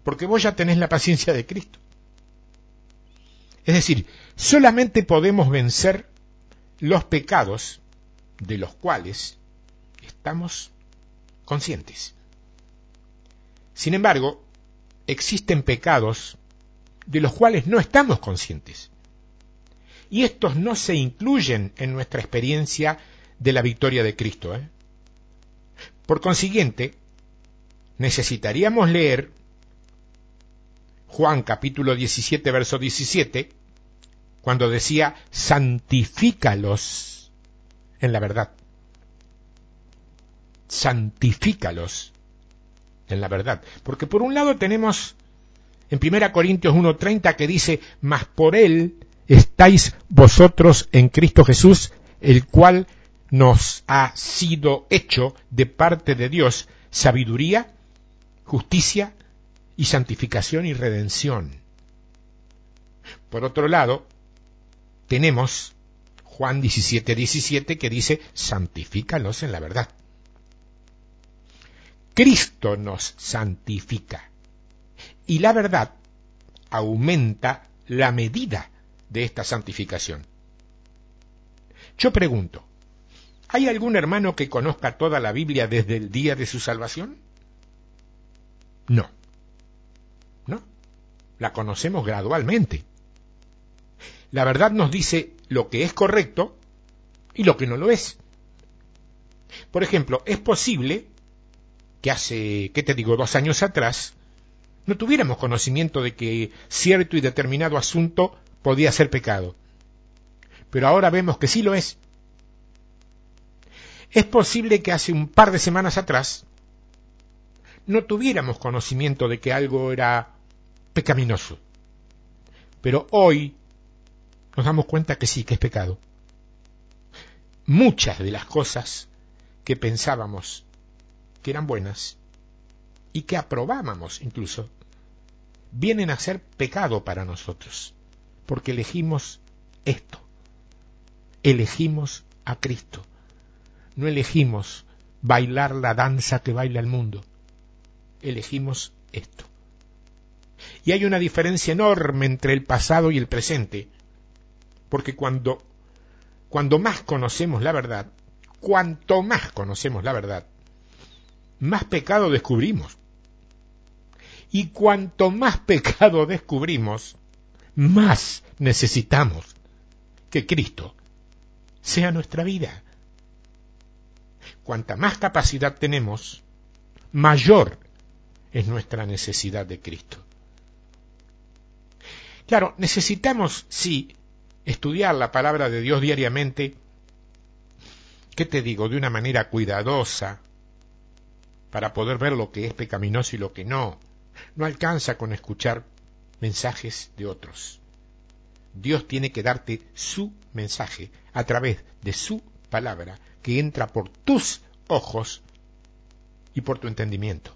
porque vos ya tenés la paciencia de Cristo. Es decir, solamente podemos vencer los pecados de los cuales estamos conscientes. Sin embargo, existen pecados de los cuales no estamos conscientes y estos no se incluyen en nuestra experiencia de la victoria de Cristo. ¿eh? Por consiguiente, necesitaríamos leer Juan capítulo 17, verso 17, cuando decía, santifícalos en la verdad. Santifícalos en la verdad. Porque por un lado tenemos en 1 Corintios 1.30 que dice, mas por él estáis vosotros en Cristo Jesús, el cual nos ha sido hecho de parte de Dios sabiduría, justicia y santificación y redención. Por otro lado, tenemos Juan 17, 17 que dice, santifícalos en la verdad. Cristo nos santifica y la verdad aumenta la medida de esta santificación. Yo pregunto, ¿hay algún hermano que conozca toda la Biblia desde el día de su salvación? No. La conocemos gradualmente. La verdad nos dice lo que es correcto y lo que no lo es. Por ejemplo, es posible que hace, ¿qué te digo?, dos años atrás, no tuviéramos conocimiento de que cierto y determinado asunto podía ser pecado. Pero ahora vemos que sí lo es. Es posible que hace un par de semanas atrás no tuviéramos conocimiento de que algo era pecaminoso. Pero hoy nos damos cuenta que sí, que es pecado. Muchas de las cosas que pensábamos que eran buenas y que aprobábamos incluso, vienen a ser pecado para nosotros porque elegimos esto. Elegimos a Cristo. No elegimos bailar la danza que baila el mundo. Elegimos esto. Y hay una diferencia enorme entre el pasado y el presente, porque cuando, cuando más conocemos la verdad, cuanto más conocemos la verdad, más pecado descubrimos. Y cuanto más pecado descubrimos, más necesitamos que Cristo sea nuestra vida. Cuanta más capacidad tenemos, mayor es nuestra necesidad de Cristo. Claro, necesitamos, sí, estudiar la palabra de Dios diariamente, ¿qué te digo? De una manera cuidadosa, para poder ver lo que es pecaminoso y lo que no. No alcanza con escuchar mensajes de otros. Dios tiene que darte su mensaje a través de su palabra que entra por tus ojos y por tu entendimiento.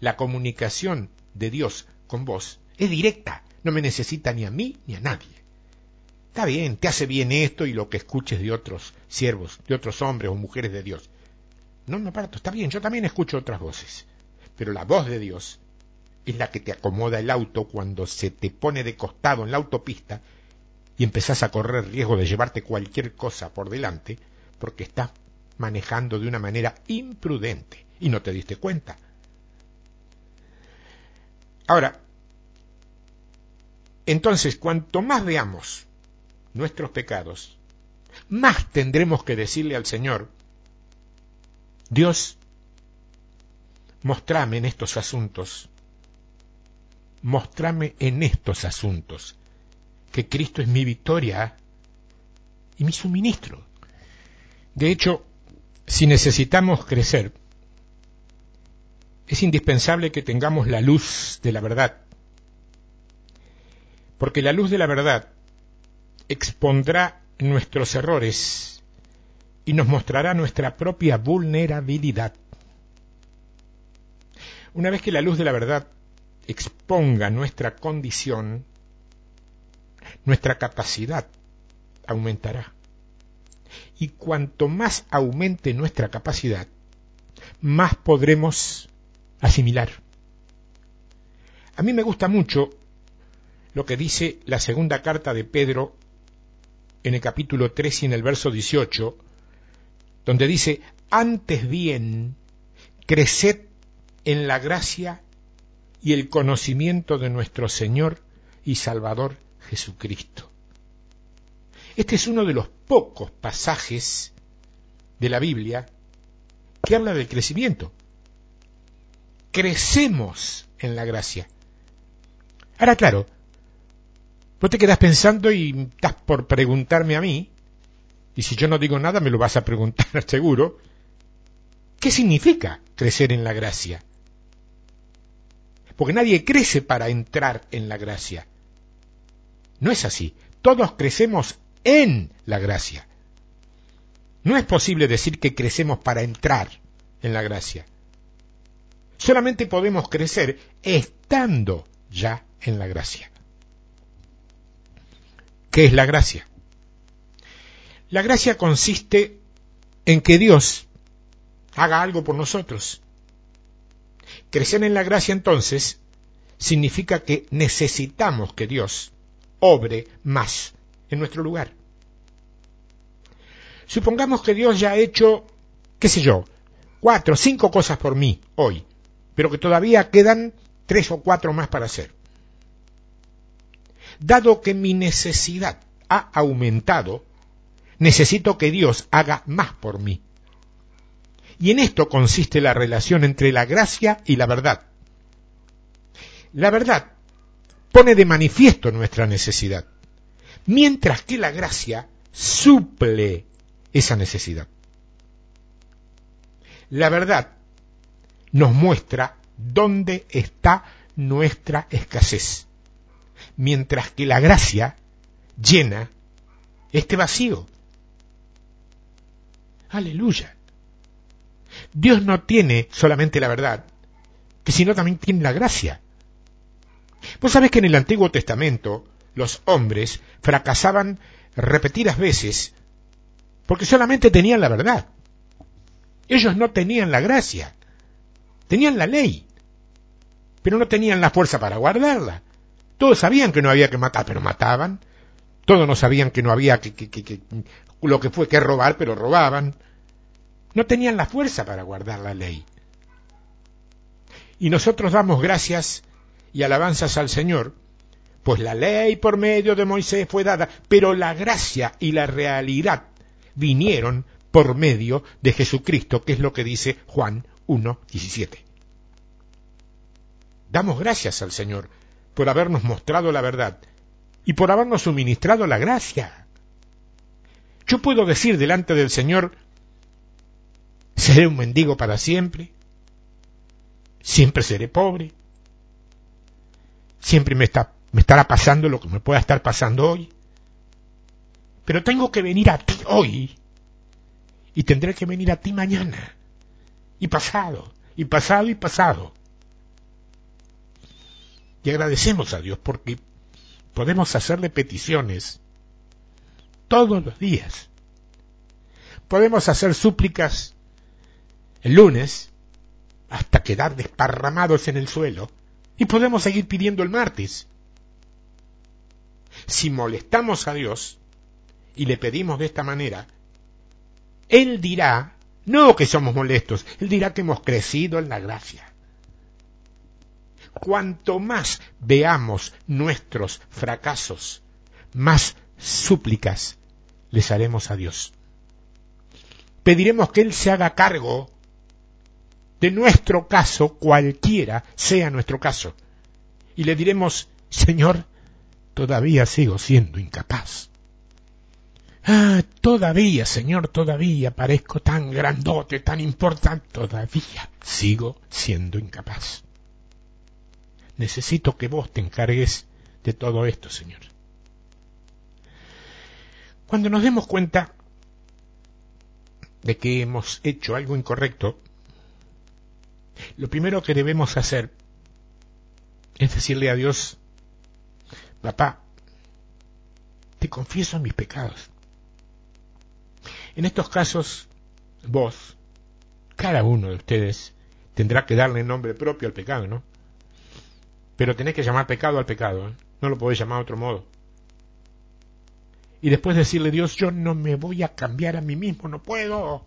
La comunicación de Dios con vos es directa, no me necesita ni a mí ni a nadie. Está bien, te hace bien esto y lo que escuches de otros siervos, de otros hombres o mujeres de Dios. No me aparto, está bien, yo también escucho otras voces. Pero la voz de Dios es la que te acomoda el auto cuando se te pone de costado en la autopista y empezás a correr riesgo de llevarte cualquier cosa por delante porque estás manejando de una manera imprudente y no te diste cuenta. Ahora, entonces, cuanto más veamos nuestros pecados, más tendremos que decirle al Señor, Dios, mostrame en estos asuntos, mostrame en estos asuntos que Cristo es mi victoria y mi suministro. De hecho, si necesitamos crecer, es indispensable que tengamos la luz de la verdad porque la luz de la verdad expondrá nuestros errores y nos mostrará nuestra propia vulnerabilidad. Una vez que la luz de la verdad exponga nuestra condición, nuestra capacidad aumentará. Y cuanto más aumente nuestra capacidad, más podremos asimilar. A mí me gusta mucho lo que dice la segunda carta de Pedro en el capítulo 3 y en el verso 18, donde dice, antes bien, creced en la gracia y el conocimiento de nuestro Señor y Salvador Jesucristo. Este es uno de los pocos pasajes de la Biblia que habla del crecimiento. Crecemos en la gracia. Ahora, claro, Vos te quedas pensando y estás por preguntarme a mí, y si yo no digo nada me lo vas a preguntar seguro, ¿qué significa crecer en la gracia? Porque nadie crece para entrar en la gracia. No es así. Todos crecemos en la gracia. No es posible decir que crecemos para entrar en la gracia. Solamente podemos crecer estando ya en la gracia. ¿Qué es la gracia? La gracia consiste en que Dios haga algo por nosotros. Crecer en la gracia entonces significa que necesitamos que Dios obre más en nuestro lugar. Supongamos que Dios ya ha hecho, qué sé yo, cuatro, cinco cosas por mí hoy, pero que todavía quedan tres o cuatro más para hacer dado que mi necesidad ha aumentado, necesito que Dios haga más por mí. Y en esto consiste la relación entre la gracia y la verdad. La verdad pone de manifiesto nuestra necesidad, mientras que la gracia suple esa necesidad. La verdad nos muestra dónde está nuestra escasez mientras que la gracia llena este vacío. Aleluya. Dios no tiene solamente la verdad, que sino también tiene la gracia. Vos sabés que en el Antiguo Testamento los hombres fracasaban repetidas veces porque solamente tenían la verdad. Ellos no tenían la gracia, tenían la ley, pero no tenían la fuerza para guardarla. Todos sabían que no había que matar, pero mataban. Todos no sabían que no había que, que, lo que fue que robar, pero robaban. No tenían la fuerza para guardar la ley. Y nosotros damos gracias y alabanzas al Señor Pues la ley por medio de Moisés fue dada, pero la gracia y la realidad vinieron por medio de Jesucristo, que es lo que dice Juan 1.17. Damos gracias al Señor por habernos mostrado la verdad y por habernos suministrado la gracia. Yo puedo decir delante del Señor, seré un mendigo para siempre, siempre seré pobre, siempre me, está, me estará pasando lo que me pueda estar pasando hoy, pero tengo que venir a ti hoy y tendré que venir a ti mañana y pasado y pasado y pasado. Y agradecemos a Dios porque podemos hacerle peticiones todos los días. Podemos hacer súplicas el lunes hasta quedar desparramados en el suelo y podemos seguir pidiendo el martes. Si molestamos a Dios y le pedimos de esta manera, Él dirá, no que somos molestos, Él dirá que hemos crecido en la gracia. Cuanto más veamos nuestros fracasos, más súplicas les haremos a Dios. Pediremos que Él se haga cargo de nuestro caso, cualquiera sea nuestro caso. Y le diremos, Señor, todavía sigo siendo incapaz. Ah, todavía, Señor, todavía parezco tan grandote, tan importante, todavía sigo siendo incapaz. Necesito que vos te encargues de todo esto, Señor. Cuando nos demos cuenta de que hemos hecho algo incorrecto, lo primero que debemos hacer es decirle a Dios, papá, te confieso mis pecados. En estos casos, vos, cada uno de ustedes, tendrá que darle nombre propio al pecado, ¿no? Pero tenés que llamar pecado al pecado, ¿eh? no lo podés llamar de otro modo. Y después decirle, Dios, yo no me voy a cambiar a mí mismo, no puedo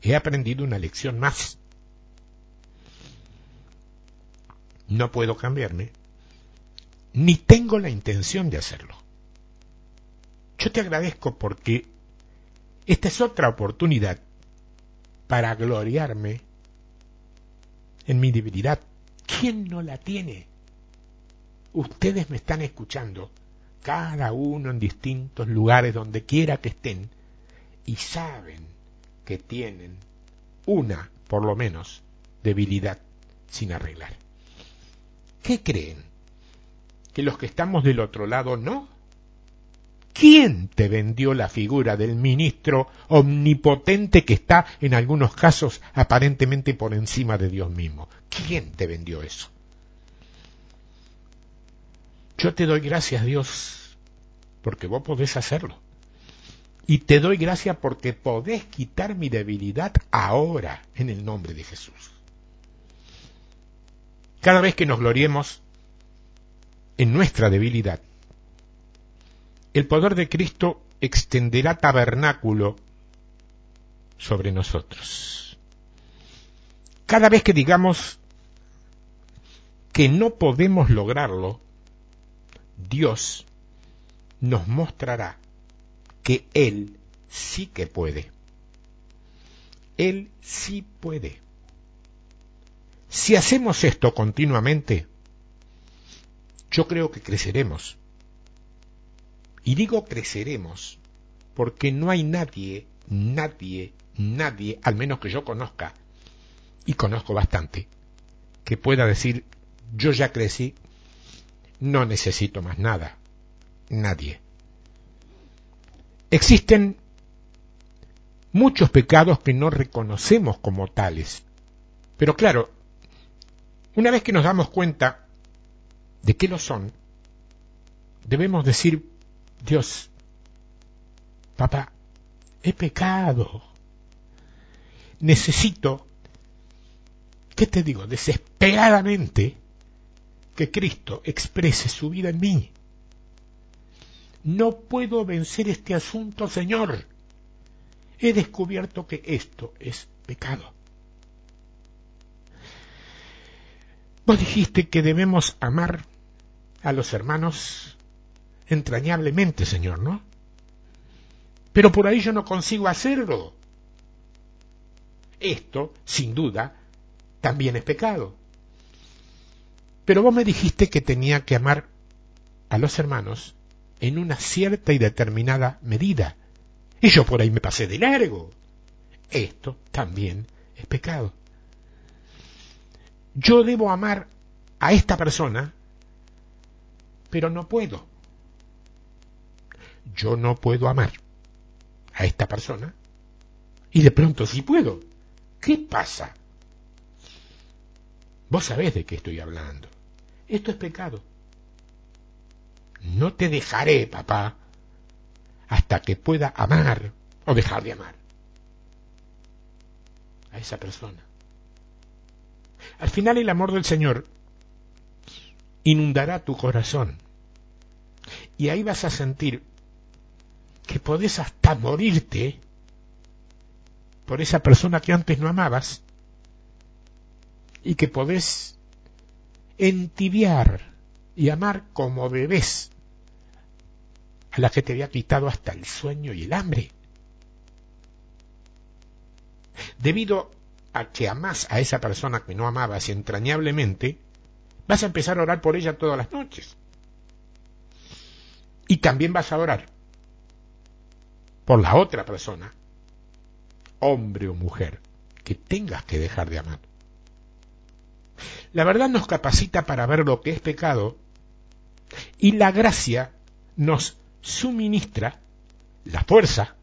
he aprendido una lección más. No puedo cambiarme, ni tengo la intención de hacerlo. Yo te agradezco porque esta es otra oportunidad para gloriarme en mi debilidad. ¿Quién no la tiene? Ustedes me están escuchando, cada uno en distintos lugares donde quiera que estén, y saben que tienen una, por lo menos, debilidad sin arreglar. ¿Qué creen? ¿Que los que estamos del otro lado no? ¿Quién te vendió la figura del ministro omnipotente que está en algunos casos aparentemente por encima de Dios mismo? ¿Quién te vendió eso? Yo te doy gracias, Dios, porque vos podés hacerlo. Y te doy gracias porque podés quitar mi debilidad ahora en el nombre de Jesús. Cada vez que nos gloriemos en nuestra debilidad, el poder de Cristo extenderá tabernáculo sobre nosotros. Cada vez que digamos que no podemos lograrlo, Dios nos mostrará que Él sí que puede. Él sí puede. Si hacemos esto continuamente, yo creo que creceremos. Y digo creceremos porque no hay nadie, nadie, nadie, al menos que yo conozca, y conozco bastante, que pueda decir, yo ya crecí, no necesito más nada. Nadie. Existen muchos pecados que no reconocemos como tales. Pero claro, una vez que nos damos cuenta de que lo son, debemos decir, Dios, papá, he pecado. Necesito, ¿qué te digo? Desesperadamente que Cristo exprese su vida en mí. No puedo vencer este asunto, Señor. He descubierto que esto es pecado. Vos dijiste que debemos amar a los hermanos entrañablemente, Señor, ¿no? Pero por ahí yo no consigo hacerlo. Esto, sin duda, también es pecado. Pero vos me dijiste que tenía que amar a los hermanos en una cierta y determinada medida. Y yo por ahí me pasé de largo. Esto también es pecado. Yo debo amar a esta persona, pero no puedo. Yo no puedo amar a esta persona y de pronto sí puedo. ¿Qué pasa? Vos sabés de qué estoy hablando. Esto es pecado. No te dejaré, papá, hasta que pueda amar o dejar de amar a esa persona. Al final el amor del Señor inundará tu corazón y ahí vas a sentir que podés hasta morirte por esa persona que antes no amabas y que podés entibiar y amar como bebés a la que te había quitado hasta el sueño y el hambre. Debido a que amás a esa persona que no amabas entrañablemente, vas a empezar a orar por ella todas las noches. Y también vas a orar por la otra persona, hombre o mujer, que tengas que dejar de amar. La verdad nos capacita para ver lo que es pecado y la gracia nos suministra la fuerza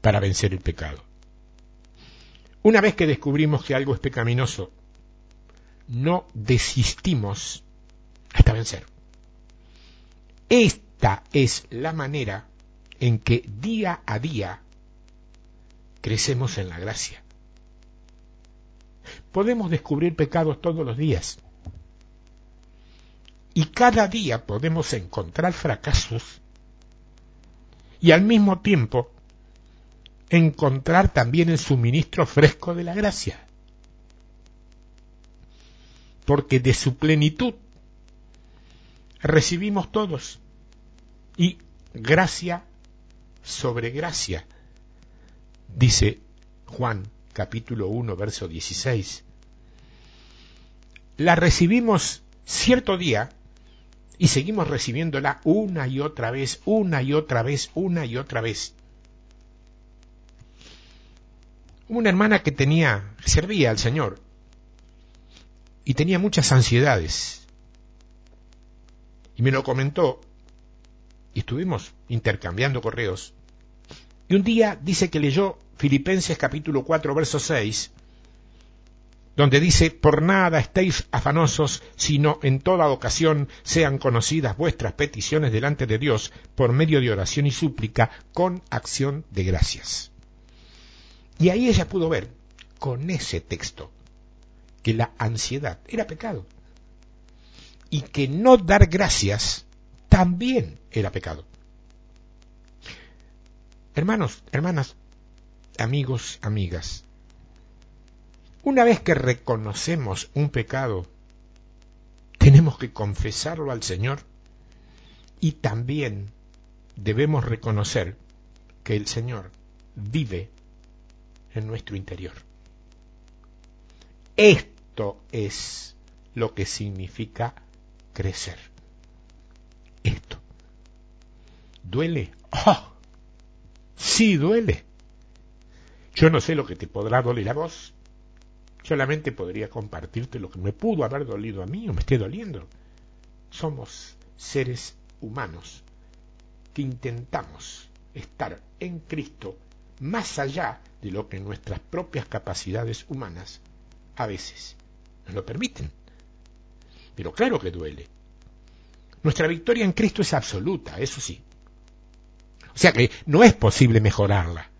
para vencer el pecado. Una vez que descubrimos que algo es pecaminoso, no desistimos hasta vencer. Esta es la manera en que día a día crecemos en la gracia. Podemos descubrir pecados todos los días. Y cada día podemos encontrar fracasos y al mismo tiempo encontrar también el suministro fresco de la gracia. Porque de su plenitud recibimos todos y gracia sobre gracia, dice Juan capítulo 1 verso 16. La recibimos cierto día y seguimos recibiéndola una y otra vez, una y otra vez, una y otra vez. una hermana que tenía, servía al Señor y tenía muchas ansiedades. Y me lo comentó y estuvimos intercambiando correos. Y un día dice que leyó Filipenses capítulo 4 verso 6, donde dice, por nada estéis afanosos, sino en toda ocasión sean conocidas vuestras peticiones delante de Dios por medio de oración y súplica con acción de gracias. Y ahí ella pudo ver, con ese texto, que la ansiedad era pecado. Y que no dar gracias también era pecado. Hermanos, hermanas, amigos, amigas, una vez que reconocemos un pecado, tenemos que confesarlo al Señor y también debemos reconocer que el Señor vive en nuestro interior. Esto es lo que significa crecer. Esto. ¿Duele? ¡Oh! Sí, duele. Yo no sé lo que te podrá doler a vos. Solamente podría compartirte lo que me pudo haber dolido a mí o me esté doliendo. Somos seres humanos que intentamos estar en Cristo más allá de lo que nuestras propias capacidades humanas a veces nos lo permiten. Pero claro que duele. Nuestra victoria en Cristo es absoluta, eso sí. O sea que no es posible mejorarla.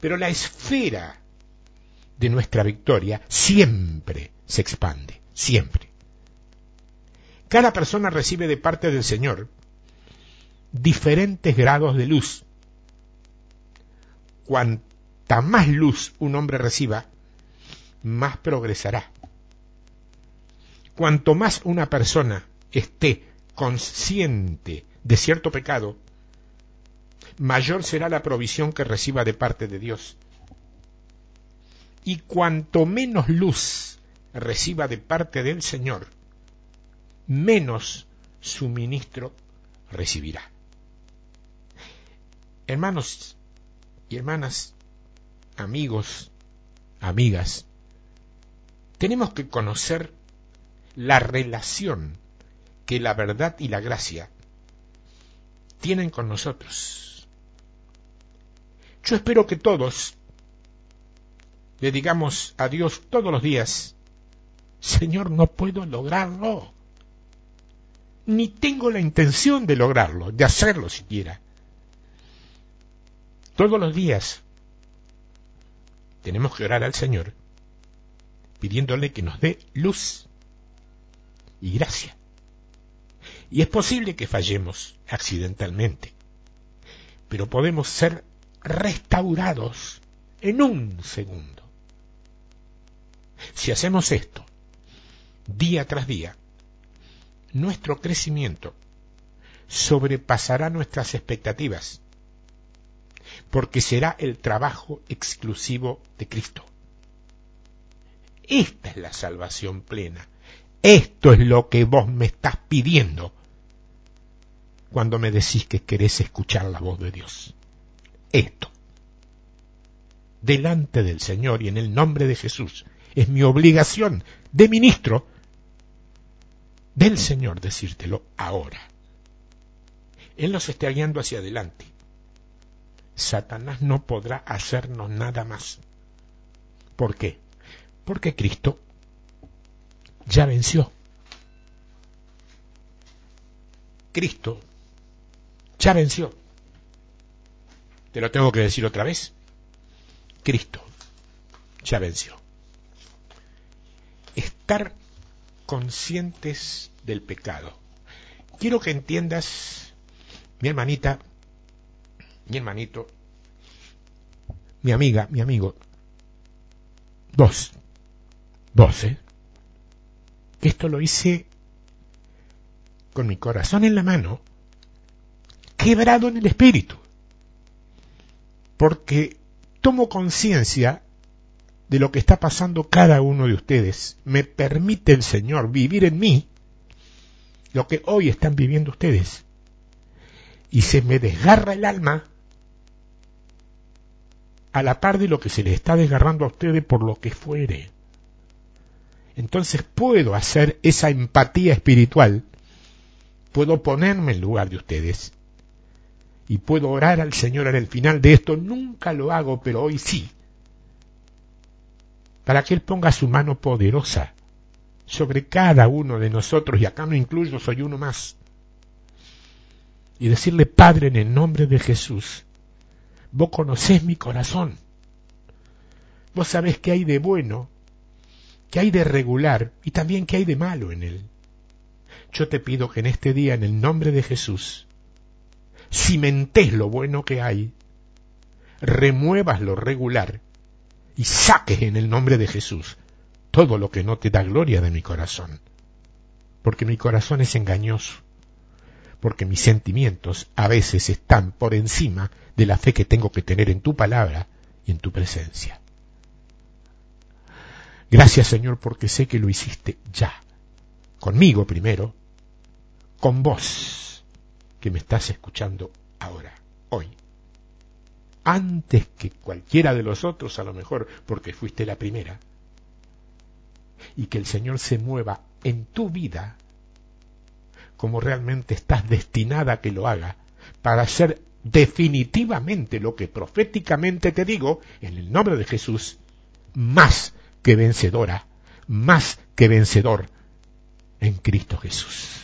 Pero la esfera de nuestra victoria siempre se expande, siempre. Cada persona recibe de parte del Señor diferentes grados de luz cuanta más luz un hombre reciba, más progresará. Cuanto más una persona esté consciente de cierto pecado, mayor será la provisión que reciba de parte de Dios. Y cuanto menos luz reciba de parte del Señor, menos suministro recibirá. Hermanos y hermanas, amigos, amigas, tenemos que conocer la relación que la verdad y la gracia tienen con nosotros. Yo espero que todos le digamos a Dios todos los días, Señor, no puedo lograrlo, ni tengo la intención de lograrlo, de hacerlo siquiera. Todos los días tenemos que orar al Señor pidiéndole que nos dé luz y gracia. Y es posible que fallemos accidentalmente, pero podemos ser restaurados en un segundo. Si hacemos esto día tras día, nuestro crecimiento sobrepasará nuestras expectativas, porque será el trabajo exclusivo de Cristo. Esta es la salvación plena. Esto es lo que vos me estás pidiendo cuando me decís que querés escuchar la voz de Dios. Esto. Delante del Señor y en el nombre de Jesús es mi obligación de ministro del Señor decírtelo ahora. Él nos está guiando hacia adelante. Satanás no podrá hacernos nada más. ¿Por qué? Porque Cristo ya venció. Cristo ya venció. Te lo tengo que decir otra vez. Cristo ya venció. Estar conscientes del pecado. Quiero que entiendas, mi hermanita, mi hermanito, mi amiga, mi amigo, vos, vos, ¿eh? Esto lo hice con mi corazón en la mano, quebrado en el espíritu, porque tomo conciencia de lo que está pasando cada uno de ustedes. Me permite el Señor vivir en mí lo que hoy están viviendo ustedes. Y se me desgarra el alma a la par de lo que se les está desgarrando a ustedes por lo que fuere. Entonces puedo hacer esa empatía espiritual, puedo ponerme en lugar de ustedes y puedo orar al Señor en el final de esto. Nunca lo hago, pero hoy sí para que Él ponga su mano poderosa sobre cada uno de nosotros, y acá no incluyo, soy uno más, y decirle, Padre, en el nombre de Jesús, vos conocés mi corazón, vos sabés qué hay de bueno, qué hay de regular y también qué hay de malo en él. Yo te pido que en este día, en el nombre de Jesús, cimentes lo bueno que hay, remuevas lo regular y saques en el nombre de Jesús todo lo que no te da gloria de mi corazón. Porque mi corazón es engañoso, porque mis sentimientos a veces están por encima de la fe que tengo que tener en tu palabra y en tu presencia. Gracias Señor porque sé que lo hiciste ya, conmigo primero, con vos que me estás escuchando ahora, hoy antes que cualquiera de los otros, a lo mejor porque fuiste la primera, y que el Señor se mueva en tu vida como realmente estás destinada a que lo haga, para hacer definitivamente lo que proféticamente te digo, en el nombre de Jesús, más que vencedora, más que vencedor en Cristo Jesús.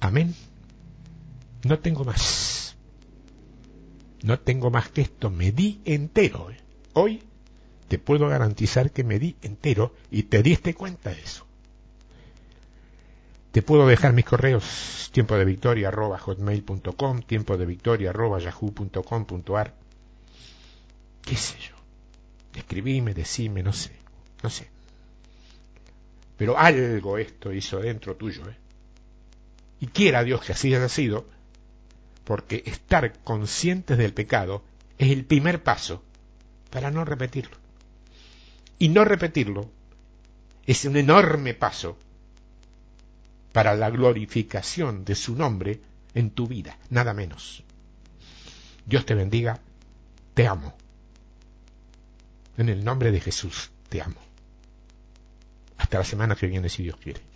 Amén. No tengo más. No tengo más que esto, me di entero. ¿eh? Hoy te puedo garantizar que me di entero y te diste cuenta de eso. Te puedo dejar mis correos tiempo de victoria arroba hotmail.com, tiempo de victoria arroba yahoo.com.ar. ¿Qué sé yo? Escribime, decime, no sé, no sé. Pero algo esto hizo dentro tuyo. ¿eh? Y quiera Dios que así haya sido, porque estar conscientes del pecado es el primer paso para no repetirlo. Y no repetirlo es un enorme paso para la glorificación de su nombre en tu vida, nada menos. Dios te bendiga, te amo. En el nombre de Jesús, te amo. Hasta la semana que viene, si Dios quiere.